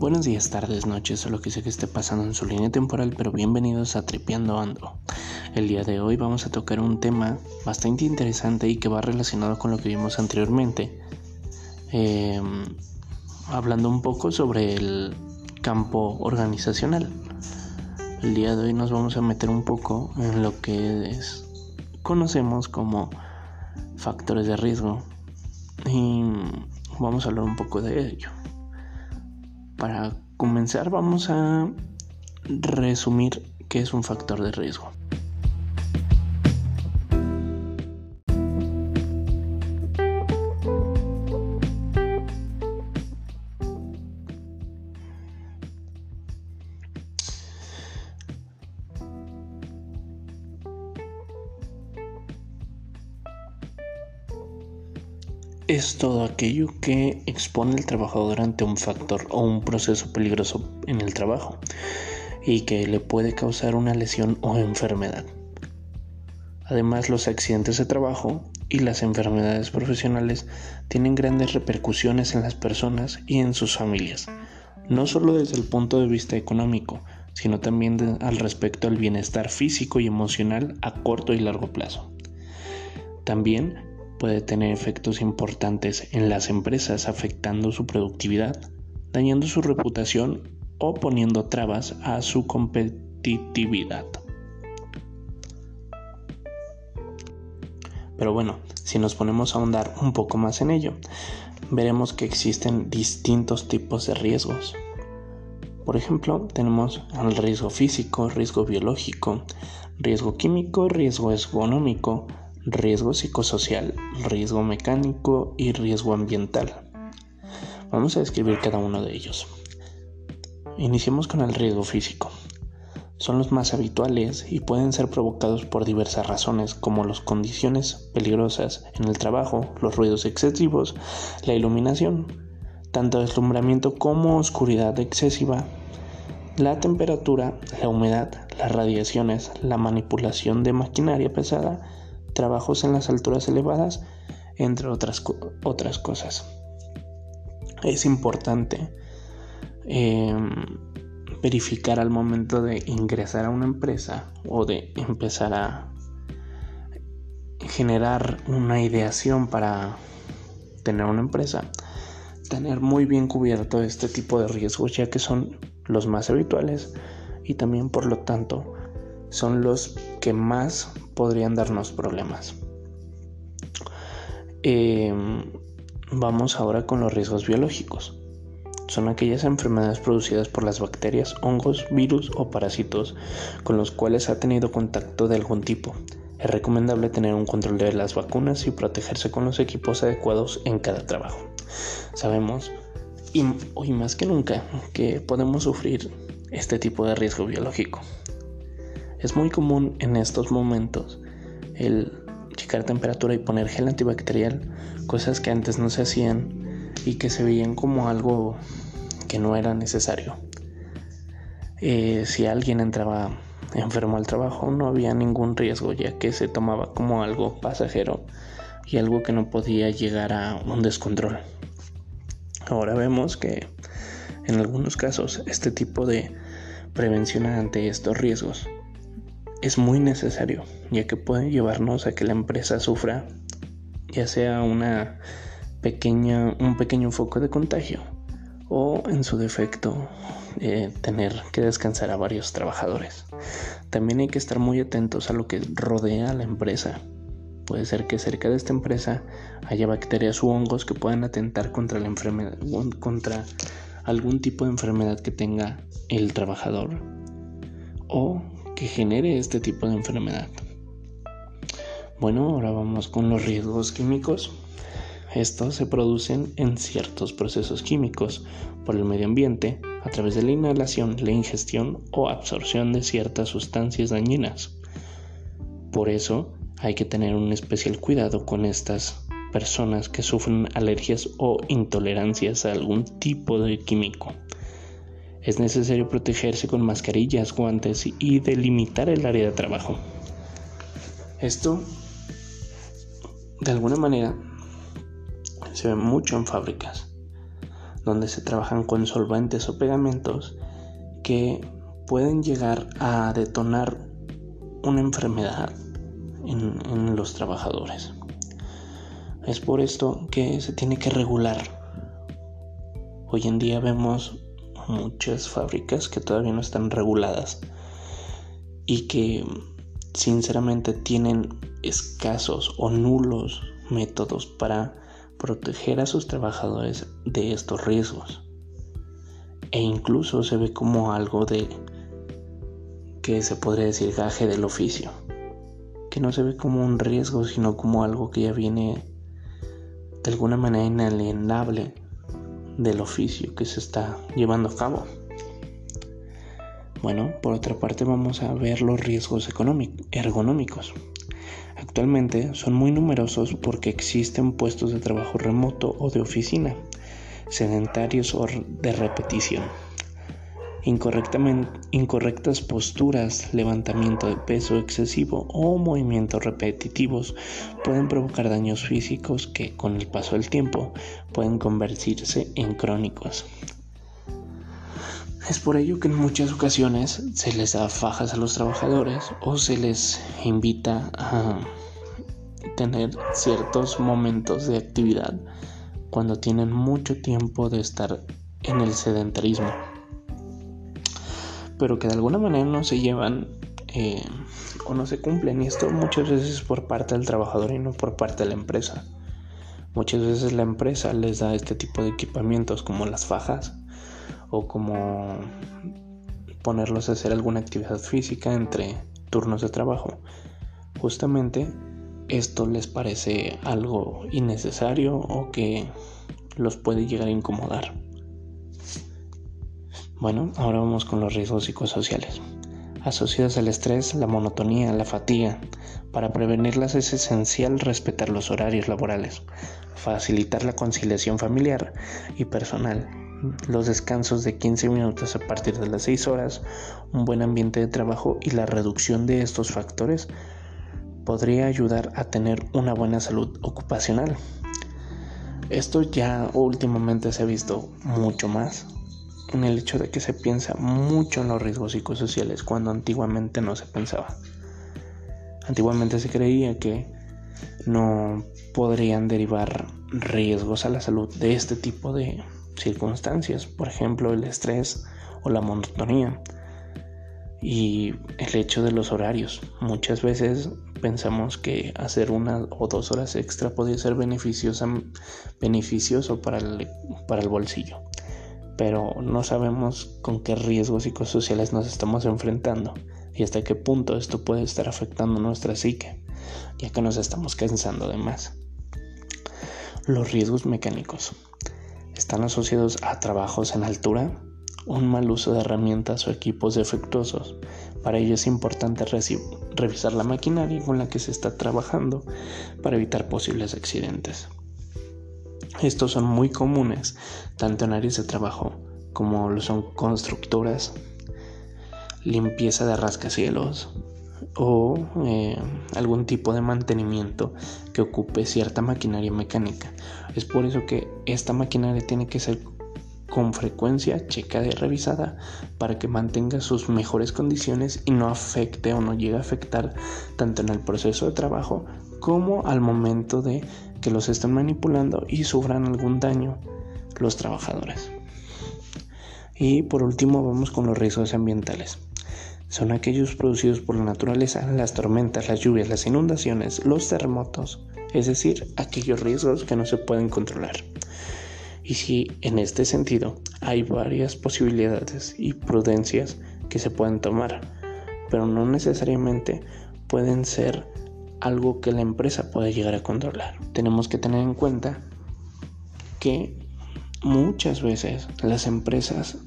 Buenos días, tardes, noches o lo que sea que esté pasando en su línea temporal, pero bienvenidos a Tripeando Ando. El día de hoy vamos a tocar un tema bastante interesante y que va relacionado con lo que vimos anteriormente, em, hablando un poco sobre el campo organizacional. El día de hoy nos vamos a meter un poco en lo que es, conocemos como factores de riesgo y vamos a hablar un poco de ello. Para comenzar vamos a resumir qué es un factor de riesgo. Todo aquello que expone al trabajador ante un factor o un proceso peligroso en el trabajo y que le puede causar una lesión o enfermedad. Además, los accidentes de trabajo y las enfermedades profesionales tienen grandes repercusiones en las personas y en sus familias, no solo desde el punto de vista económico, sino también al respecto al bienestar físico y emocional a corto y largo plazo. También puede tener efectos importantes en las empresas afectando su productividad, dañando su reputación o poniendo trabas a su competitividad. Pero bueno, si nos ponemos a ahondar un poco más en ello, veremos que existen distintos tipos de riesgos. Por ejemplo, tenemos el riesgo físico, riesgo biológico, riesgo químico, riesgo económico, riesgo psicosocial, riesgo mecánico y riesgo ambiental. Vamos a describir cada uno de ellos. Iniciemos con el riesgo físico. Son los más habituales y pueden ser provocados por diversas razones como las condiciones peligrosas en el trabajo, los ruidos excesivos, la iluminación, tanto deslumbramiento como oscuridad excesiva, la temperatura, la humedad, las radiaciones, la manipulación de maquinaria pesada, trabajos en las alturas elevadas, entre otras, otras cosas. Es importante em, verificar al momento de ingresar a una empresa o de empezar a generar una ideación para tener una empresa, tener muy bien cubierto este tipo de riesgos ya que son los más habituales y también por lo tanto son los que más podrían darnos problemas. Em, vamos ahora con los riesgos biológicos. Son aquellas enfermedades producidas por las bacterias, hongos, virus o parásitos con los cuales ha tenido contacto de algún tipo. Es recomendable tener un control de las vacunas y protegerse con los equipos adecuados en cada trabajo. Sabemos, y hoy más que nunca, que podemos sufrir este tipo de riesgo biológico. Es muy común en estos momentos el checar temperatura y poner gel antibacterial, cosas que antes no se hacían y que se veían como algo que no era necesario. Eh, si alguien entraba enfermo al trabajo no había ningún riesgo ya que se tomaba como algo pasajero y algo que no podía llegar a un descontrol. Ahora vemos que en algunos casos este tipo de prevención ante estos riesgos es muy necesario, ya que puede llevarnos a que la empresa sufra ya sea una pequeña, un pequeño foco de contagio o en su defecto eh, tener que descansar a varios trabajadores. También hay que estar muy atentos a lo que rodea a la empresa. Puede ser que cerca de esta empresa haya bacterias u hongos que puedan atentar contra la enfermedad, contra algún tipo de enfermedad que tenga el trabajador o que genere este tipo de enfermedad. Bueno, ahora vamos con los riesgos químicos. Estos se producen en ciertos procesos químicos por el medio ambiente a través de la inhalación, la ingestión o absorción de ciertas sustancias dañinas. Por eso hay que tener un especial cuidado con estas personas que sufren alergias o intolerancias a algún tipo de químico. Es necesario protegerse con mascarillas, guantes y delimitar el área de trabajo. Esto, de alguna manera, se ve mucho en fábricas, donde se trabajan con solventes o pegamentos que pueden llegar a detonar una enfermedad en, los trabajadores. Es por esto que se tiene que regular. Hoy en día vemos muchas fábricas que todavía no están reguladas y que sinceramente tienen escasos o nulos métodos para proteger a sus trabajadores de estos riesgos. E incluso se ve como algo de que se podría decir gaje del oficio, que no se ve como un riesgo, sino como algo que ya viene de alguna manera inalienable del oficio que se está llevando a cabo. Bueno, por otra parte vamos a ver los riesgos ergonómicos. Actualmente son muy numerosos porque existen puestos de trabajo remoto o de oficina, sedentarios o de repetición. Incorrectas posturas, levantamiento de peso excesivo o movimientos repetitivos pueden provocar daños físicos que con el paso del tiempo pueden convertirse en crónicos. Es por ello que en muchas ocasiones se les da fajas a los trabajadores o se les invita a tener ciertos momentos de actividad cuando tienen mucho tiempo de estar en el sedentarismo. Pero que de alguna manera no se llevan eh, o no se cumplen. Y esto muchas veces por parte del trabajador y no por parte de la empresa. Muchas veces la empresa les da este tipo de equipamientos como las fajas o como ponerlos a hacer alguna actividad física entre turnos de trabajo. Justamente esto les parece algo innecesario o que los puede llegar a incomodar. Bueno, ahora vamos con los riesgos psicosociales. Asociados al estrés, la monotonía, la fatiga. Para prevenirlas es esencial respetar los horarios laborales, facilitar la conciliación familiar y personal, los descansos de 15 minutos a partir de las 6 horas, un buen ambiente de trabajo y la reducción de estos factores podría ayudar a tener una buena salud ocupacional. Esto ya últimamente se ha visto mucho más en el hecho de que se piensa mucho en los riesgos psicosociales cuando antiguamente no se pensaba. Antiguamente se creía que no podrían derivar riesgos a la salud de este tipo de circunstancias, por ejemplo el estrés o la monotonía y el hecho de los horarios. Muchas veces pensamos que hacer una o dos horas extra podría ser beneficioso para el, para el bolsillo, pero no sabemos con qué riesgos psicosociales nos estamos enfrentando y hasta qué punto esto puede estar afectando nuestra psique, ya que nos estamos cansando de más. Los riesgos mecánicos están asociados a trabajos en altura, un mal uso de herramientas o equipos defectuosos. Para ello es importante revisar la maquinaria con la que se está trabajando para evitar posibles accidentes. Estos son muy comunes tanto en áreas de trabajo como lo son constructoras, limpieza de rascacielos, o eh, algún tipo de mantenimiento que ocupe cierta maquinaria mecánica. Es por eso que esta maquinaria tiene que ser con frecuencia checada y revisada para que mantenga sus mejores condiciones y no afecte o no llegue a afectar tanto en el proceso de trabajo como al momento de que los estén manipulando y sufran algún daño los trabajadores. Y por último vamos con los riesgos ambientales son aquellos producidos por la naturaleza, las tormentas, las lluvias, las inundaciones, los terremotos, es decir, aquellos riesgos que no se pueden controlar. Y si en este sentido hay varias posibilidades y prudencias que se pueden tomar, pero no necesariamente pueden ser algo que la empresa pueda llegar a controlar. Tenemos que tener en cuenta que muchas veces las empresas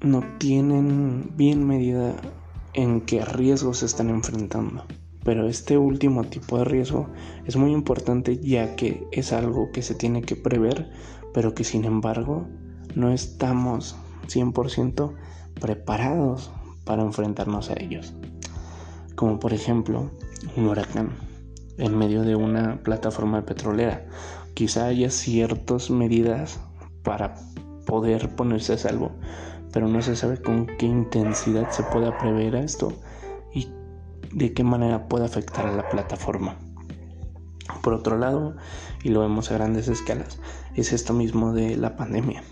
no tienen bien medida en qué riesgos se están enfrentando. Pero este último tipo de riesgo es muy importante ya que es algo que se tiene que prever, pero que sin embargo no estamos 100% preparados para enfrentarnos a ellos. Como por ejemplo un huracán en medio de una plataforma petrolera. Quizá haya ciertas medidas para poder ponerse a salvo, pero no se sabe con qué intensidad se puede prever esto y de qué manera puede afectar a la plataforma. Por otro lado, y lo vemos a grandes escalas, es esto mismo de la pandemia.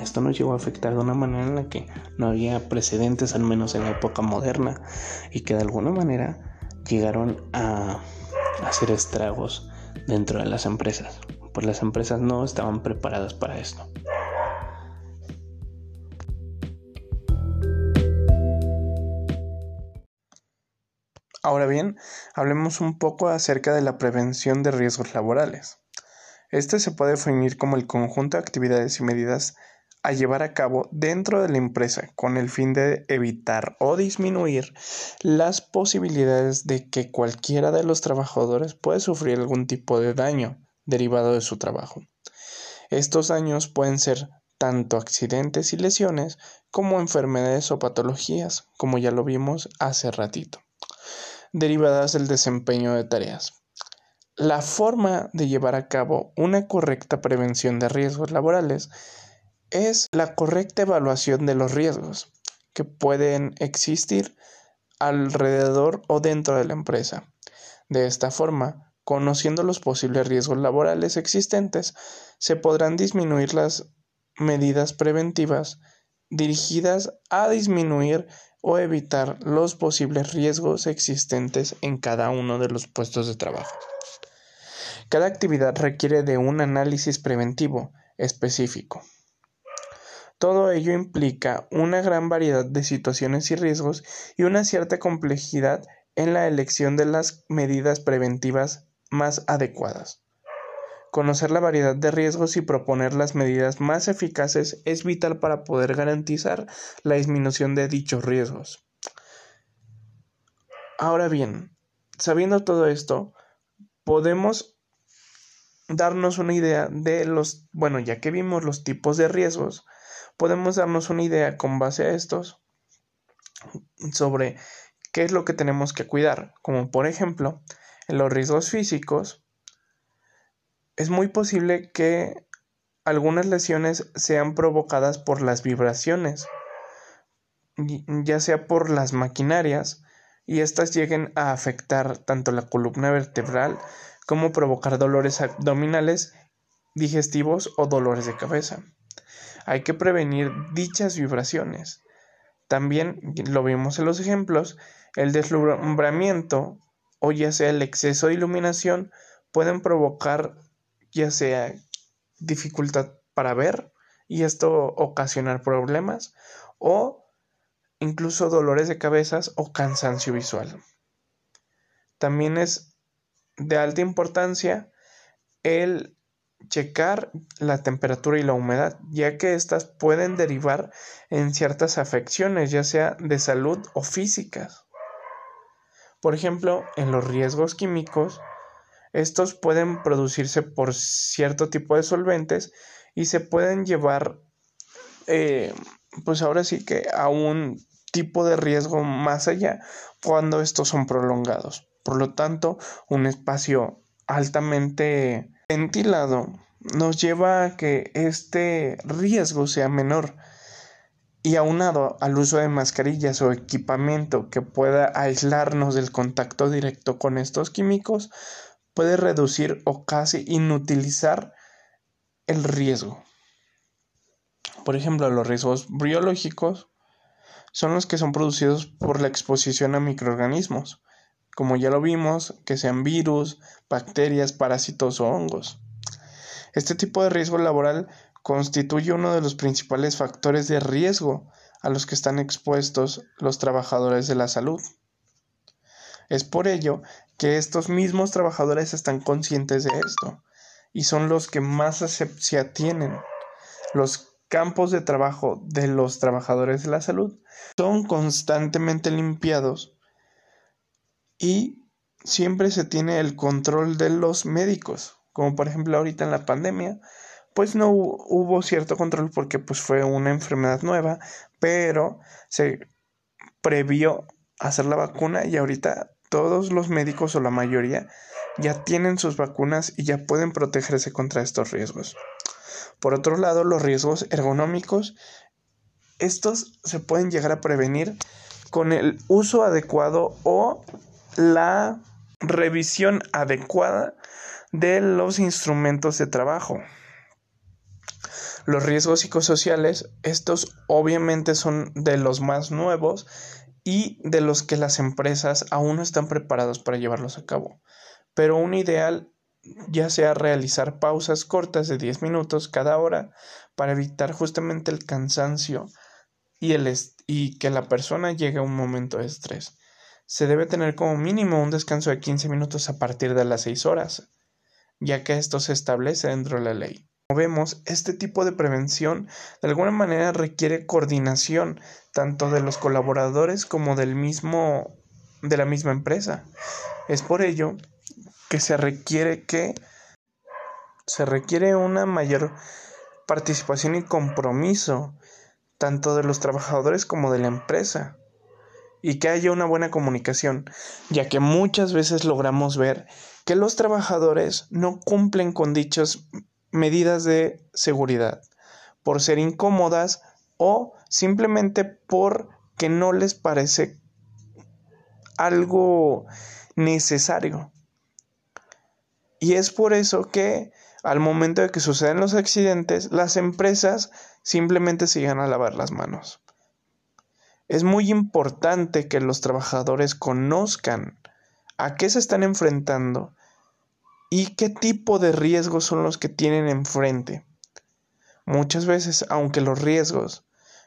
Esto nos llegó a afectar de una manera en la que no había precedentes, al menos en la época moderna, y que de alguna manera llegaron a hacer estragos dentro de las empresas, pues las empresas no estaban preparadas para esto. Ahora bien, hablemos un poco acerca de la prevención de riesgos laborales. Este se puede definir como el conjunto de actividades y medidas a llevar a cabo dentro de la empresa con el fin de evitar o disminuir las posibilidades de que cualquiera de los trabajadores pueda sufrir algún tipo de daño derivado de su trabajo. Estos daños pueden ser tanto accidentes y lesiones como enfermedades o patologías, como ya lo vimos hace ratito, derivadas del desempeño de tareas. La forma de llevar a cabo una correcta prevención de riesgos laborales es la correcta evaluación de los riesgos que pueden existir alrededor o dentro de la empresa. De esta forma, conociendo los posibles riesgos laborales existentes, se podrán disminuir las medidas preventivas dirigidas a disminuir o evitar los posibles riesgos existentes en cada uno de los puestos de trabajo. Cada actividad requiere de un análisis preventivo específico. Todo ello implica una gran variedad de situaciones y riesgos y una cierta complejidad en la elección de las medidas preventivas más adecuadas. Conocer la variedad de riesgos y proponer las medidas más eficaces es vital para poder garantizar la disminución de dichos riesgos. Ahora bien, sabiendo todo esto, podemos darnos una idea de los, bueno, ya que vimos los tipos de riesgos, podemos darnos una idea con base a estos sobre qué es lo que tenemos que cuidar, como por ejemplo, en los riesgos físicos, es muy posible que algunas lesiones sean provocadas por las vibraciones, ya sea por las maquinarias, y éstas lleguen a afectar tanto la columna vertebral como provocar dolores abdominales, digestivos o dolores de cabeza. Hay que prevenir dichas vibraciones. También lo vimos en los ejemplos, el deslumbramiento o ya sea el exceso de iluminación pueden provocar ya sea dificultad para ver y esto ocasionar problemas o incluso dolores de cabezas o cansancio visual. También es de alta importancia el checar la temperatura y la humedad, ya que éstas pueden derivar en ciertas afecciones, ya sea de salud o físicas. Por ejemplo, en los riesgos químicos, estos pueden producirse por cierto tipo de solventes y se pueden llevar, eh, pues ahora sí que a un tipo de riesgo más allá cuando estos son prolongados. Por lo tanto, un espacio altamente ventilado nos lleva a que este riesgo sea menor y aunado al uso de mascarillas o equipamiento que pueda aislarnos del contacto directo con estos químicos, puede reducir o casi inutilizar el riesgo. Por ejemplo, los riesgos biológicos son los que son producidos por la exposición a microorganismos, como ya lo vimos, que sean virus, bacterias, parásitos o hongos. Este tipo de riesgo laboral constituye uno de los principales factores de riesgo a los que están expuestos los trabajadores de la salud. Es por ello que estos mismos trabajadores están conscientes de esto y son los que más se atienen. Los campos de trabajo de los trabajadores de la salud son constantemente limpiados y siempre se tiene el control de los médicos, como por ejemplo ahorita en la pandemia, pues no hubo cierto control porque pues fue una enfermedad nueva, pero se previó hacer la vacuna y ahorita todos los médicos o la mayoría ya tienen sus vacunas y ya pueden protegerse contra estos riesgos. Por otro lado, los riesgos ergonómicos, estos se pueden llegar a prevenir con el uso adecuado o la revisión adecuada de los instrumentos de trabajo. Los riesgos psicosociales, estos obviamente son de los más nuevos y de los que las empresas aún no están preparados para llevarlos a cabo. Pero un ideal ya sea realizar pausas cortas de 10 minutos cada hora para evitar justamente el cansancio y, el y que la persona llegue a un momento de estrés. Se debe tener como mínimo un descanso de 15 minutos a partir de las 6 horas, ya que esto se establece dentro de la ley. Como vemos, este tipo de prevención de alguna manera requiere coordinación tanto de los colaboradores como del mismo de la misma empresa. Es por ello que se requiere que se requiere una mayor participación y compromiso tanto de los trabajadores como de la empresa y que haya una buena comunicación, ya que muchas veces logramos ver que los trabajadores no cumplen con dichas medidas de seguridad por ser incómodas o simplemente porque no les parece algo necesario. Y es por eso que al momento de que suceden los accidentes, las empresas simplemente sigan a lavar las manos. Es muy importante que los trabajadores conozcan a qué se están enfrentando y qué tipo de riesgos son los que tienen enfrente. Muchas veces, aunque los riesgos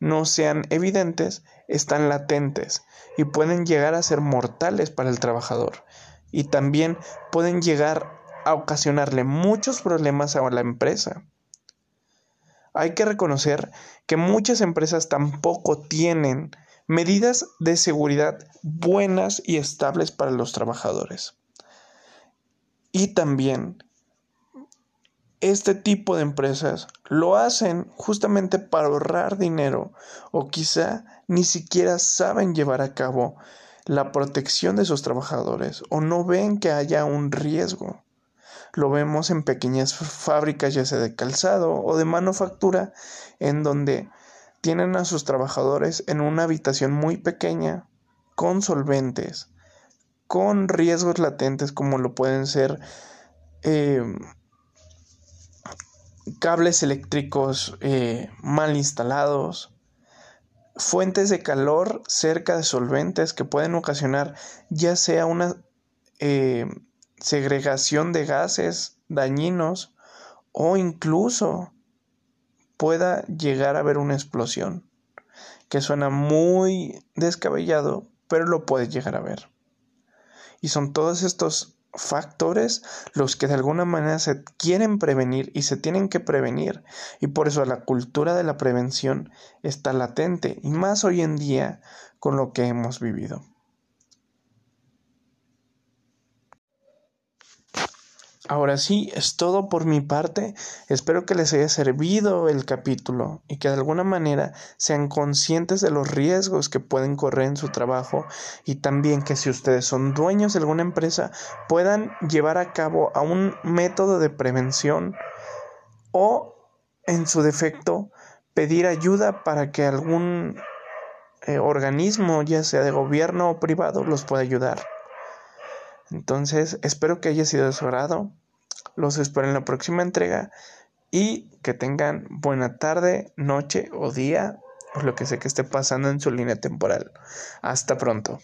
no sean evidentes, están latentes y pueden llegar a ser mortales para el trabajador y también pueden llegar a ocasionarle muchos problemas a la empresa. Hay que reconocer que muchas empresas tampoco tienen medidas de seguridad buenas y estables para los trabajadores. Y también este tipo de empresas lo hacen justamente para ahorrar dinero o quizá ni siquiera saben llevar a cabo la protección de sus trabajadores o no ven que haya un riesgo. Lo vemos en pequeñas fábricas, ya sea de calzado o de manufactura, en donde tienen a sus trabajadores en una habitación muy pequeña, con solventes, con riesgos latentes como lo pueden ser em, cables eléctricos eh, mal instalados, fuentes de calor cerca de solventes que pueden ocasionar ya sea una eh, segregación de gases dañinos o incluso pueda llegar a haber una explosión, que suena muy descabellado, pero lo puede llegar a ver. Y son todos estos factores los que de alguna manera se quieren prevenir y se tienen que prevenir. Y por eso la cultura de la prevención está latente, y más hoy en día con lo que hemos vivido. Ahora sí, es todo por mi parte. Espero que les haya servido el capítulo y que de alguna manera sean conscientes de los riesgos que pueden correr en su trabajo y también que si ustedes son dueños de alguna empresa puedan llevar a cabo a un método de prevención o en su defecto pedir ayuda para que algún eh, organismo, ya sea de gobierno o privado, los pueda ayudar. Entonces, espero que haya sido de su. Los espero en la próxima entrega y que tengan buena tarde, noche o día, o lo que sea que esté pasando en su línea temporal. Hasta pronto.